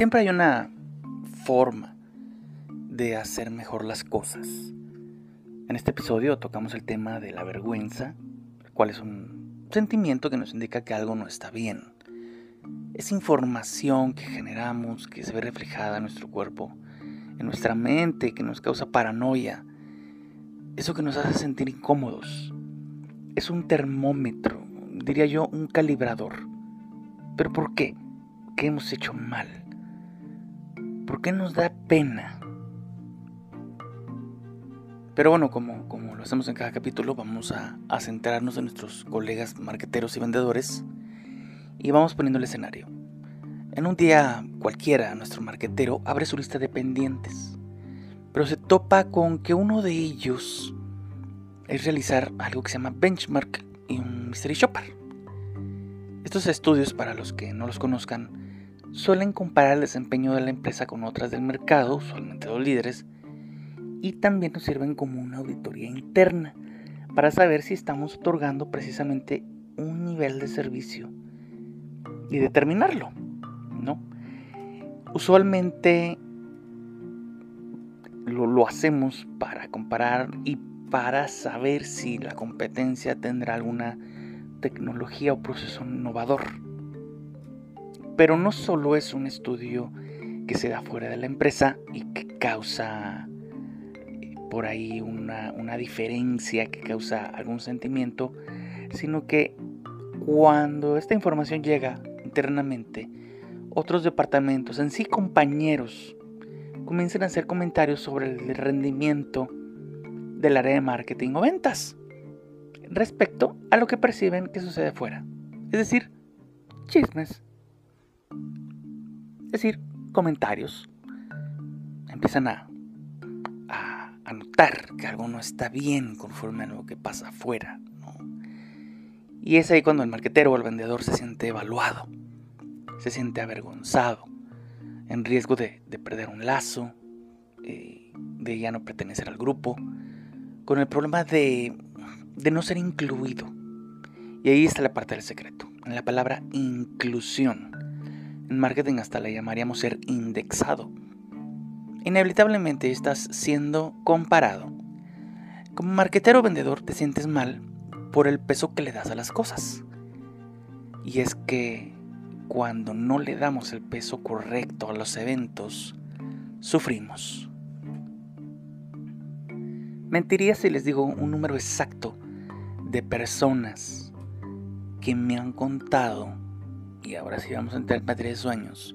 Siempre hay una forma de hacer mejor las cosas. En este episodio tocamos el tema de la vergüenza, cuál es un sentimiento que nos indica que algo no está bien. Es información que generamos, que se ve reflejada en nuestro cuerpo, en nuestra mente, que nos causa paranoia. Eso que nos hace sentir incómodos. Es un termómetro, diría yo, un calibrador. ¿Pero por qué? ¿Qué hemos hecho mal? ¿Por qué nos da pena? Pero bueno, como, como lo hacemos en cada capítulo, vamos a, a centrarnos en nuestros colegas marqueteros y vendedores y vamos poniendo el escenario. En un día cualquiera, nuestro marquetero abre su lista de pendientes, pero se topa con que uno de ellos es realizar algo que se llama benchmark y un mystery shopper. Estos estudios, para los que no los conozcan, suelen comparar el desempeño de la empresa con otras del mercado, usualmente los líderes, y también nos sirven como una auditoría interna para saber si estamos otorgando precisamente un nivel de servicio y determinarlo, ¿no? Usualmente lo, lo hacemos para comparar y para saber si la competencia tendrá alguna tecnología o proceso innovador. Pero no solo es un estudio que se da fuera de la empresa y que causa eh, por ahí una, una diferencia, que causa algún sentimiento, sino que cuando esta información llega internamente, otros departamentos, en sí compañeros, comienzan a hacer comentarios sobre el rendimiento del área de marketing o ventas respecto a lo que perciben que sucede fuera. Es decir, chismes. Es decir, comentarios. Empiezan a, notar que algo no está bien conforme a lo que pasa afuera. Y es ahí cuando el marquetero o el vendedor se siente evaluado, se siente avergonzado, en riesgo de, perder un lazo, eh, de ya no pertenecer al grupo, con el problema de, de no ser incluido. Y ahí está la parte del secreto, en la palabra inclusión. En marketing hasta la llamaríamos ser indexado. Inevitablemente estás siendo comparado. Como marketero o vendedor te sientes mal por el peso que le das a las cosas. Y es que cuando no le damos el peso correcto a los eventos, sufrimos. Mentiría si les digo un número exacto de personas que me han contado y ahora sí vamos a entrar en materia de sueños,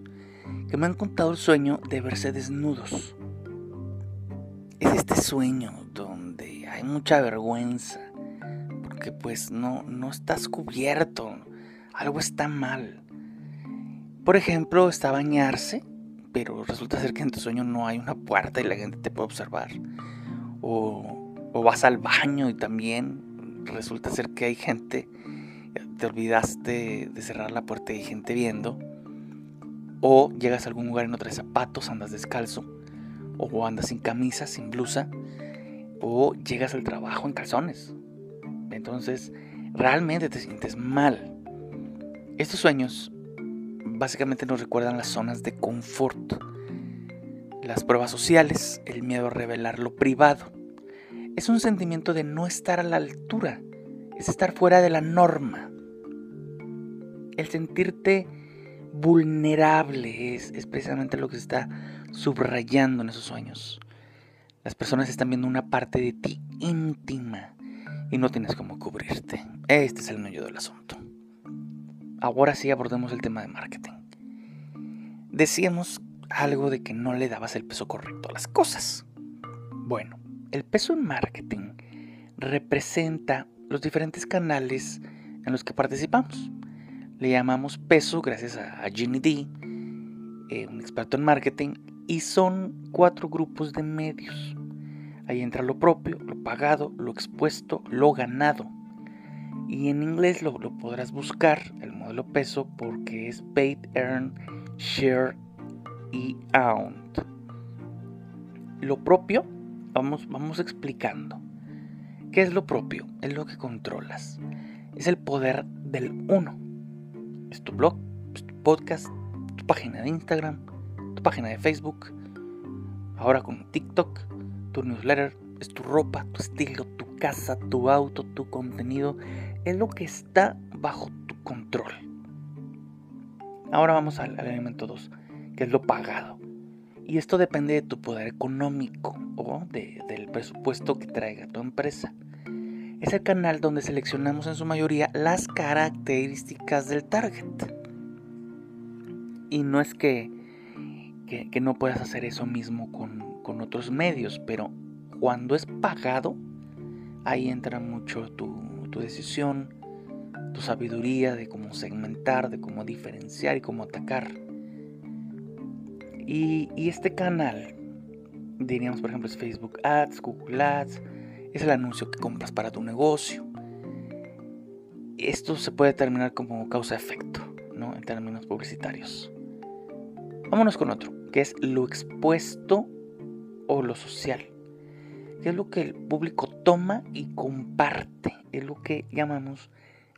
que me han contado el sueño de verse desnudos. Es este sueño donde hay mucha vergüenza, porque pues no, no estás cubierto, algo está mal. Por ejemplo, está bañarse, pero resulta ser que en tu sueño no hay una puerta y la gente te puede observar. O, o vas al baño y también resulta ser que hay gente te olvidaste de cerrar la puerta y hay gente viendo, o llegas a algún lugar y no zapatos, andas descalzo, o andas sin camisa, sin blusa, o llegas al trabajo en calzones. Entonces, realmente te sientes mal. Estos sueños básicamente nos recuerdan las zonas de confort, las pruebas sociales, el miedo a revelar lo privado. Es un sentimiento de no estar a la altura, es estar fuera de la norma el sentirte vulnerable es, precisamente lo que se está subrayando en esos sueños. Las personas están viendo una parte de ti íntima y no tienes cómo cubrirte. Este es el medio del asunto. Ahora sí abordemos el tema de marketing. Decíamos algo de que no le dabas el peso correcto a las cosas. Bueno, el peso en marketing representa los diferentes canales en los que participamos le llamamos peso gracias a, Ginny D, eh, un experto en marketing, y son cuatro grupos de medios. Ahí entra lo propio, lo pagado, lo expuesto, lo ganado. Y en inglés lo, podrás buscar, el modelo peso, porque es paid, earn, share y owned. Lo propio, vamos, vamos explicando. ¿Qué es lo propio? Es lo que controlas. Es el poder del uno es tu blog, es tu podcast, tu página de Instagram, página de Facebook, ahora con TikTok, tu newsletter, es tu ropa, tu estilo, tu casa, tu auto, tu contenido, es lo que está bajo tu control. Ahora vamos al, elemento 2, que es lo pagado. Y esto depende de tu poder económico o del presupuesto que traiga tu empresa. Es el canal donde seleccionamos en su mayoría las características del target. Y no es que, que, no puedas hacer eso mismo con, con otros medios, pero cuando es pagado, ahí entra mucho tu, decisión, tu sabiduría de cómo segmentar, de cómo diferenciar y cómo atacar. Y, este canal, diríamos por ejemplo es Facebook Ads, Google Ads, es el anuncio que compras para tu negocio. Esto se puede determinar como causa-efecto, ¿no? En términos publicitarios. Vámonos con otro, que es lo expuesto o lo social es lo que el público toma y comparte, es lo que llamamos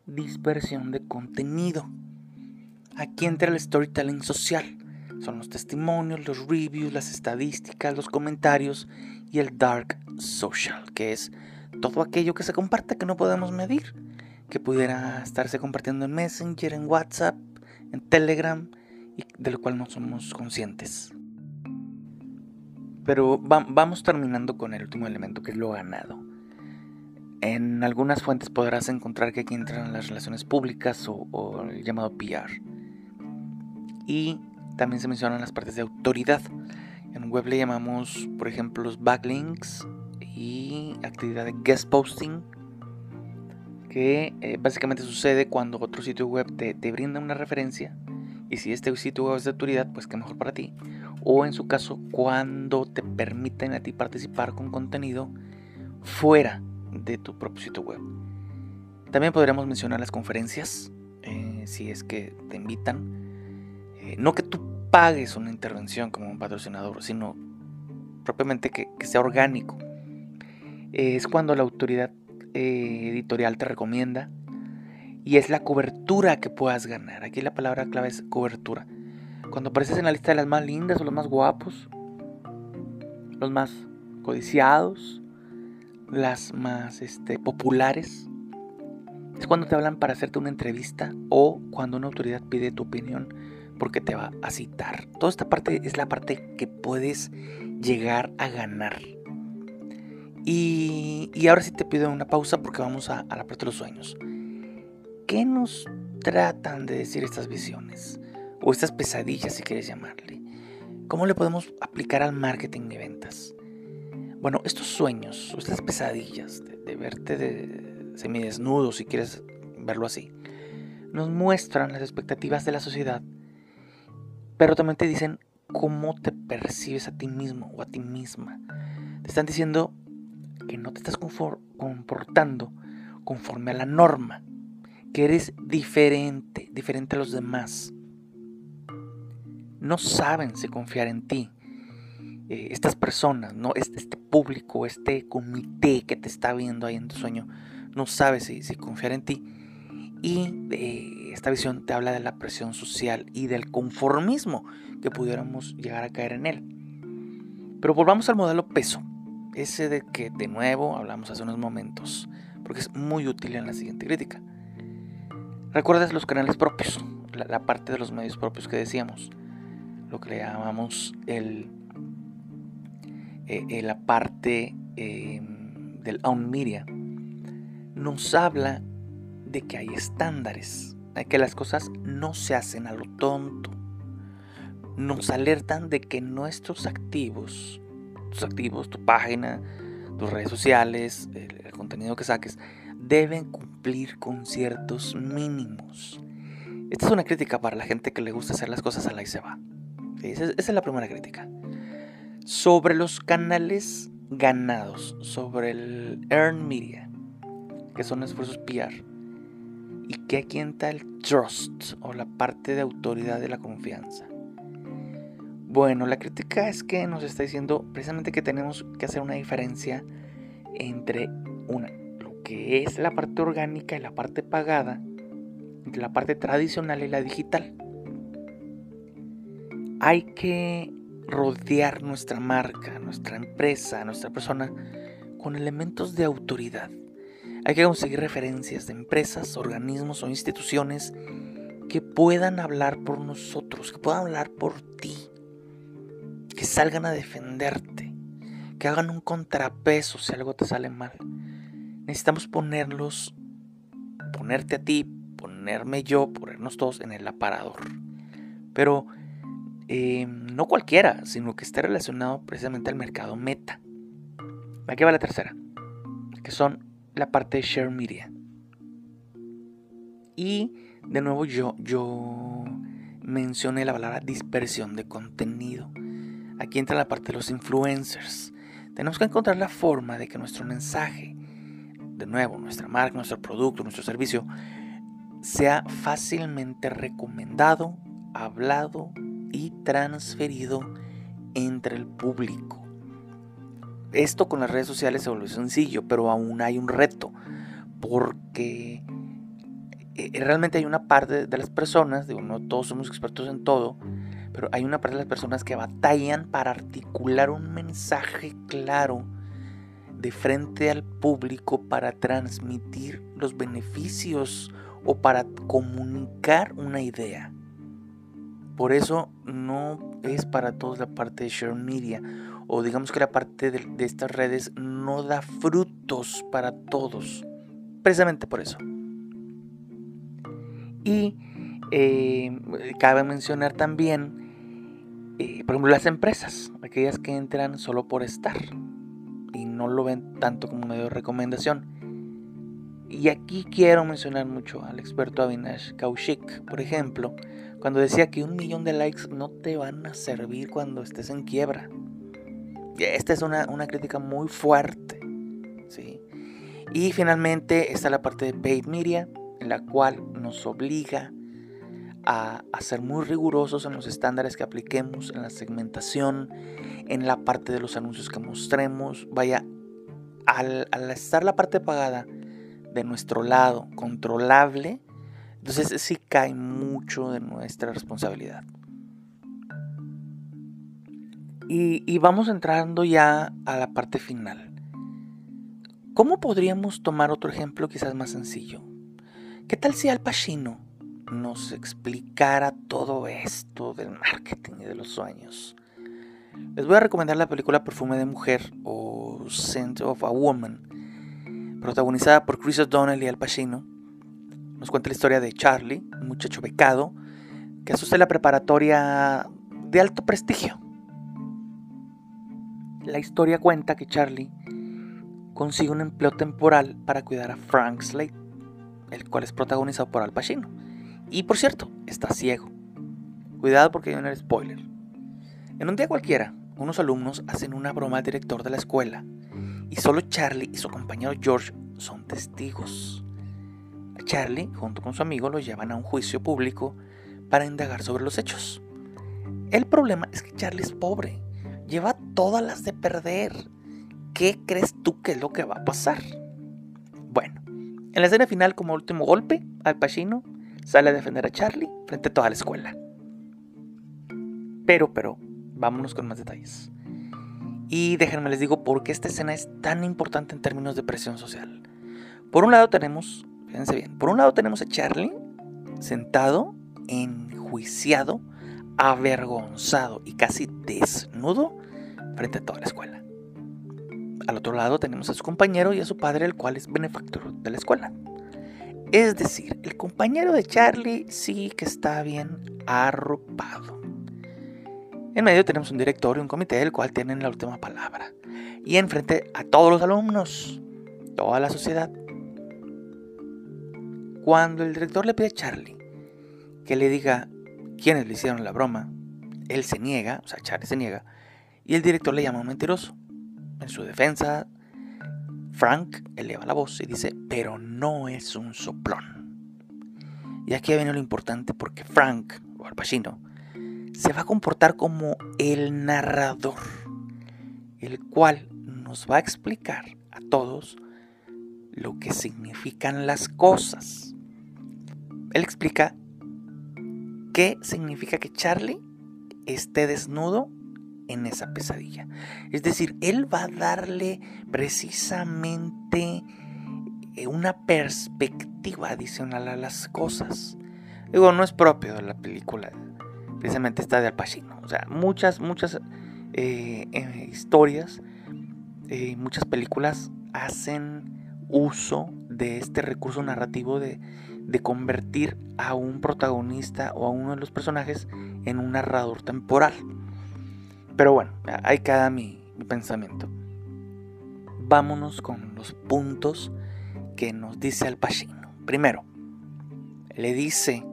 dispersión de contenido. Aquí entra el storytelling social, son los testimonios, los reviews, las estadísticas, los comentarios y el dark social, que es todo aquello que se comparte que no podemos medir, que pudiera estarse compartiendo en Messenger, en WhatsApp, en Telegram y de lo cual no somos conscientes. Pero vamos terminando con el último elemento, que es lo ganado. En algunas fuentes podrás encontrar que aquí entran las relaciones públicas o, el llamado PR. Y también se mencionan las partes de autoridad. En web le llamamos, por ejemplo, los backlinks y actividad de guest posting, que eh, básicamente sucede cuando otro sitio web te, te brinda una referencia. Y si este sitio web es de autoridad, pues qué mejor para ti o en su caso cuando te permiten a ti participar con contenido fuera de tu propio sitio web. También podríamos mencionar las conferencias, eh, si es que te invitan. Eh, no que tú pagues una intervención como un patrocinador, sino propiamente que, sea orgánico. es cuando la autoridad eh, editorial te recomienda y es la cobertura que puedas ganar. Aquí la palabra clave es cobertura. Cuando apareces en la lista de las más lindas o los más guapos, los más codiciados, las más este, populares, es cuando te hablan para hacerte una entrevista o cuando una autoridad pide tu opinión porque te va a citar. Toda esta parte es la parte que puedes llegar a ganar. Y, ahora sí te pido una pausa porque vamos a, a la parte de los sueños. ¿Qué nos tratan de decir estas visiones? o estas pesadillas si quieres llamarle. ¿Cómo le podemos aplicar al marketing de ventas? Bueno, estos sueños, o estas pesadillas de, verte de semidesnudo, si quieres verlo así, nos muestran las expectativas de la sociedad, pero también te dicen cómo te percibes a ti mismo o a ti misma. Te están diciendo que no te estás comportando conforme a la norma, que eres diferente, diferente a los demás no saben si confiar en ti. Eh, estas personas, ¿no? Este, este, público, este comité que te está viendo ahí en tu sueño, no sabe si, confiar en ti. Y eh, esta visión te habla de la presión social y del conformismo que pudiéramos llegar a caer en él. Pero volvamos al modelo peso, ese de que de nuevo hablamos hace unos momentos, porque es muy útil en la siguiente crítica. ¿Recuerdas los canales propios? la parte de los medios propios que decíamos lo que le llamamos el, eh, eh, la parte em, del own media, nos habla de que hay estándares, de que las cosas no se hacen a lo tonto. Nos alertan de que nuestros activos, tus activos, tu página, tus redes sociales, el, contenido que saques, deben cumplir con ciertos mínimos. Esta es una crítica para la gente que le gusta hacer las cosas a la y se va. Esa, es la primera crítica. Sobre los canales ganados, sobre el Earn Media, que son esfuerzos PR, que aquí entra el trust o la parte de autoridad de la confianza. Bueno, la crítica es que nos está diciendo precisamente que tenemos que hacer una diferencia entre una, lo que es la parte orgánica y la parte pagada, entre la parte tradicional y la digital hay que rodear nuestra marca, nuestra empresa, nuestra persona con elementos de autoridad. Hay que conseguir referencias de empresas, organismos o instituciones que puedan hablar por nosotros, que puedan hablar por ti, que salgan a defenderte, que hagan un contrapeso si algo te sale mal. Necesitamos ponerlos, ponerte a ti, ponerme yo, ponernos todos en el aparador. Pero eh, no cualquiera, sino que esté relacionado precisamente al mercado meta. Aquí va la tercera, que son la parte de share media. Y de nuevo yo, yo mencioné la palabra dispersión de contenido. Aquí entra la parte de los influencers. Tenemos que encontrar la forma de que nuestro mensaje, de nuevo, nuestra marca, nuestro producto, nuestro servicio, sea fácilmente recomendado, hablado y transferido entre el público. Esto con las redes sociales se volvió sencillo, pero aún hay un reto, porque eh, realmente hay una parte de las personas, digo, no todos somos expertos en todo, pero hay una parte de las personas que batallan para articular un mensaje claro de frente al público para transmitir los beneficios o para comunicar una idea. Por eso no es para todos la parte de share media o digamos que la parte de, estas redes no da frutos para todos. Precisamente por eso. Y eh, cabe mencionar también, eh, por ejemplo, las empresas, aquellas que entran solo por estar y no lo ven tanto como medio de recomendación. Y aquí quiero mencionar mucho al experto Avinash Kaushik, por ejemplo, cuando decía que un millón de likes no te van a servir cuando estés en quiebra. Esta es una, crítica muy fuerte. ¿sí? Y finalmente está la parte de paid media, en la cual nos obliga a, ser muy rigurosos en los estándares que apliquemos, en la segmentación, en la parte de los anuncios que mostremos. Vaya, al, al estar la parte pagada de nuestro lado, controlable, entonces sí cae mucho de nuestra responsabilidad. Y, vamos entrando ya a la parte final. ¿Cómo podríamos tomar otro ejemplo quizás más sencillo? ¿Qué tal si Al Pacino nos explicara todo esto del marketing y de los sueños? Les voy a recomendar la película Perfume de Mujer o Scent of a Woman, protagonizada por Chris O'Donnell y Al Pacino. Nos cuenta la historia de Charlie, un muchacho becado que asusta la preparatoria de alto prestigio la historia cuenta que Charlie consigue un empleo temporal para cuidar a Frank Slade, el cual es protagonizado por Al Pacino. Y por cierto, está ciego. Cuidado porque hay un spoiler. En un día cualquiera, unos alumnos hacen una broma al director de la escuela y solo Charlie y su compañero George son testigos. Charlie, junto con su amigo, lo llevan a un juicio público para indagar sobre los hechos. El problema es que Charlie es pobre lleva todas las de perder. ¿Qué crees tú que es lo que va a pasar? Bueno, en la escena final, como último golpe, Al Pacino sale a defender a Charlie frente a toda la escuela. Pero, pero, vámonos con más detalles. Y déjenme les digo por qué esta escena es tan importante en términos de presión social. Por un lado tenemos, fíjense bien, por un lado tenemos a Charlie sentado, enjuiciado, avergonzado y casi desnudo frente a toda la escuela. Al otro lado tenemos a su compañero y a su padre, el cual es benefactor de la escuela. Es decir, el compañero de Charlie sí que está bien arropado. En medio tenemos un director y un comité, el cual tienen la última palabra. Y enfrente a todos los alumnos, toda la sociedad. Cuando el director le pide a Charlie que le diga quienes le hicieron la broma, él se niega, o sea, Charlie se niega, y el director le llama un mentiroso. En su defensa, Frank eleva la voz y dice, pero no es un soplón. Y aquí viene lo importante porque Frank, o Al Pacino, se va a comportar como el narrador, el cual nos va a explicar a todos lo que significan las cosas. Él explica ¿Qué significa que Charlie esté desnudo en esa pesadilla. Es decir, él va a darle precisamente eh, una perspectiva adicional a las cosas. Digo, no es propio de la película, precisamente está de Al Pacino. O sea, muchas, muchas eh, eh, historias, muchas películas hacen uso de este recurso narrativo de, de convertir a un protagonista o a uno de los personajes en un narrador temporal. Pero bueno, ahí queda mi, pensamiento. Vámonos con los puntos que nos dice Al Pacino. Primero, le dice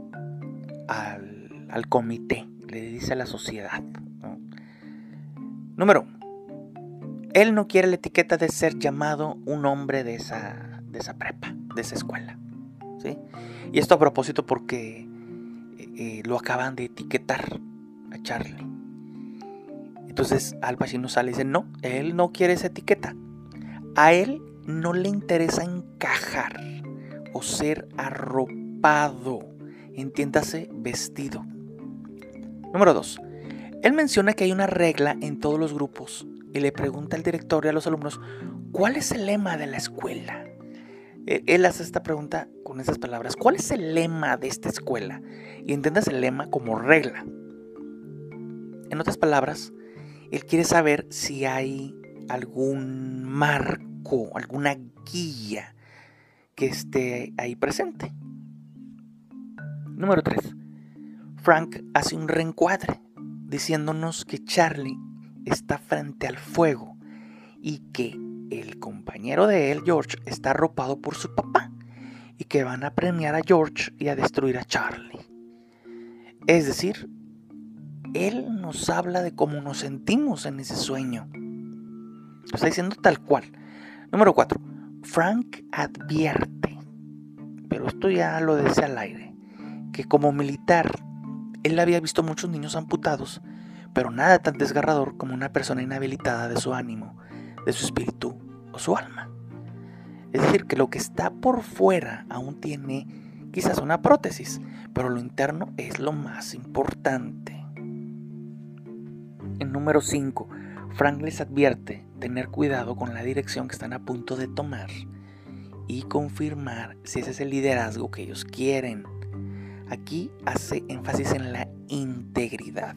al, comité, le dice a la sociedad. Número uno, él no quiere la etiqueta de ser llamado un hombre de esa, de esa prepa, de esa escuela. Y esto a propósito porque eh, eh, lo acaban de etiquetar a Charlie. Entonces Al Pacino sale y dice, no, él no quiere esa etiqueta. A él no le interesa encajar o ser arropado, entiéndase vestido. Número 2. Él menciona que hay una regla en todos los grupos y le pregunta al director y a los alumnos, ¿cuál es el lema de la escuela? E-, él hace esta pregunta con esas palabras, ¿cuál es el lema de esta escuela? Y entiendas el lema como regla. En otras palabras, él quiere saber si hay algún marco, alguna guía que esté ahí presente. Número 3. Frank hace un reencuadre diciéndonos que Charlie está frente al fuego y que el compañero de él, George, está arropado por su papá y que van a premiar a George y a destruir a Charlie. Es decir, él nos habla de cómo nos sentimos en ese sueño. Lo está diciendo tal cual. Número 4. Frank advierte, pero esto ya lo decía al aire, que como militar él había visto muchos niños amputados, pero nada tan desgarrador como una persona inhabilitada de su ánimo, de su espíritu o su alma. Es decir, que lo que está por fuera aún tiene quizás una prótesis, pero lo interno es lo más importante. En número 5, Frank les advierte tener cuidado con la dirección que están a punto de tomar y confirmar si ese es el liderazgo que ellos quieren. Aquí hace énfasis en la integridad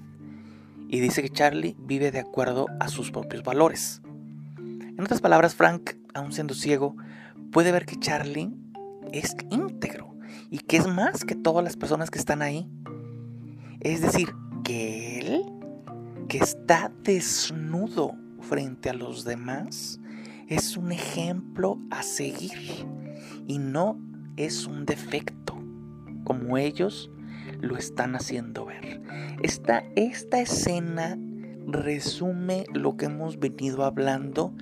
y dice que Charlie vive de acuerdo a sus propios valores. En otras palabras, Frank, aun siendo ciego, puede ver que Charlie es íntegro y que es más que todas las personas que están ahí. Es decir, que él que está desnudo frente a los demás es un ejemplo a seguir y no es un defecto como ellos lo están haciendo ver. Esta, esta escena resume lo que hemos venido hablando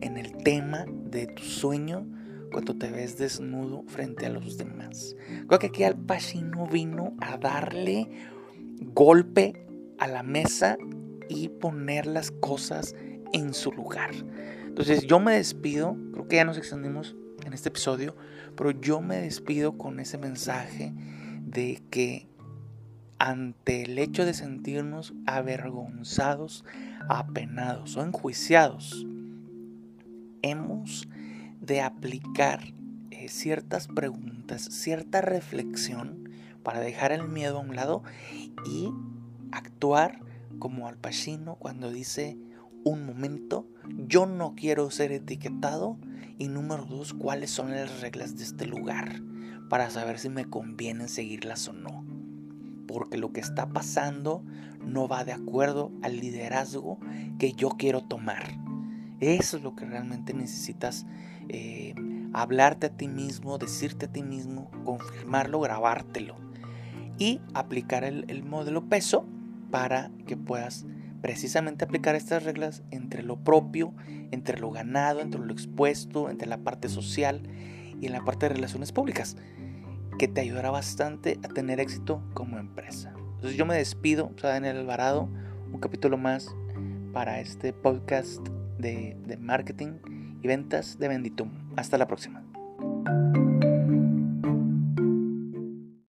en el tema de tu sueño cuando te ves desnudo frente a los demás. Creo que aquí Al Pacino vino a darle golpe a la mesa y poner las cosas en su lugar. Entonces yo me despido, creo que ya nos extendimos en este episodio, pero yo me despido con ese mensaje de que ante el hecho de sentirnos avergonzados, apenados o enjuiciados, de aplicar eh, ciertas preguntas, cierta reflexión para dejar el miedo a un lado y actuar como Al Pacino cuando dice, un momento, yo no quiero ser etiquetado y número dos, cuáles son las reglas de este lugar para saber si me conviene seguirlas o no. Porque lo que está pasando no va de acuerdo al liderazgo que yo quiero tomar. Eso es lo que realmente necesitas eh, hablarte a ti mismo, decirte a ti mismo, confirmarlo, grabártelo y aplicar el modelo peso para que puedas precisamente aplicar estas reglas entre lo propio, entre lo ganado, entre lo expuesto, entre la parte social y en la parte de relaciones públicas, que te ayudará bastante a tener éxito como empresa. Entonces yo me despido, Daniel Alvarado, un capítulo más para este podcast de, marketing y ventas de Benditum. Hasta la próxima.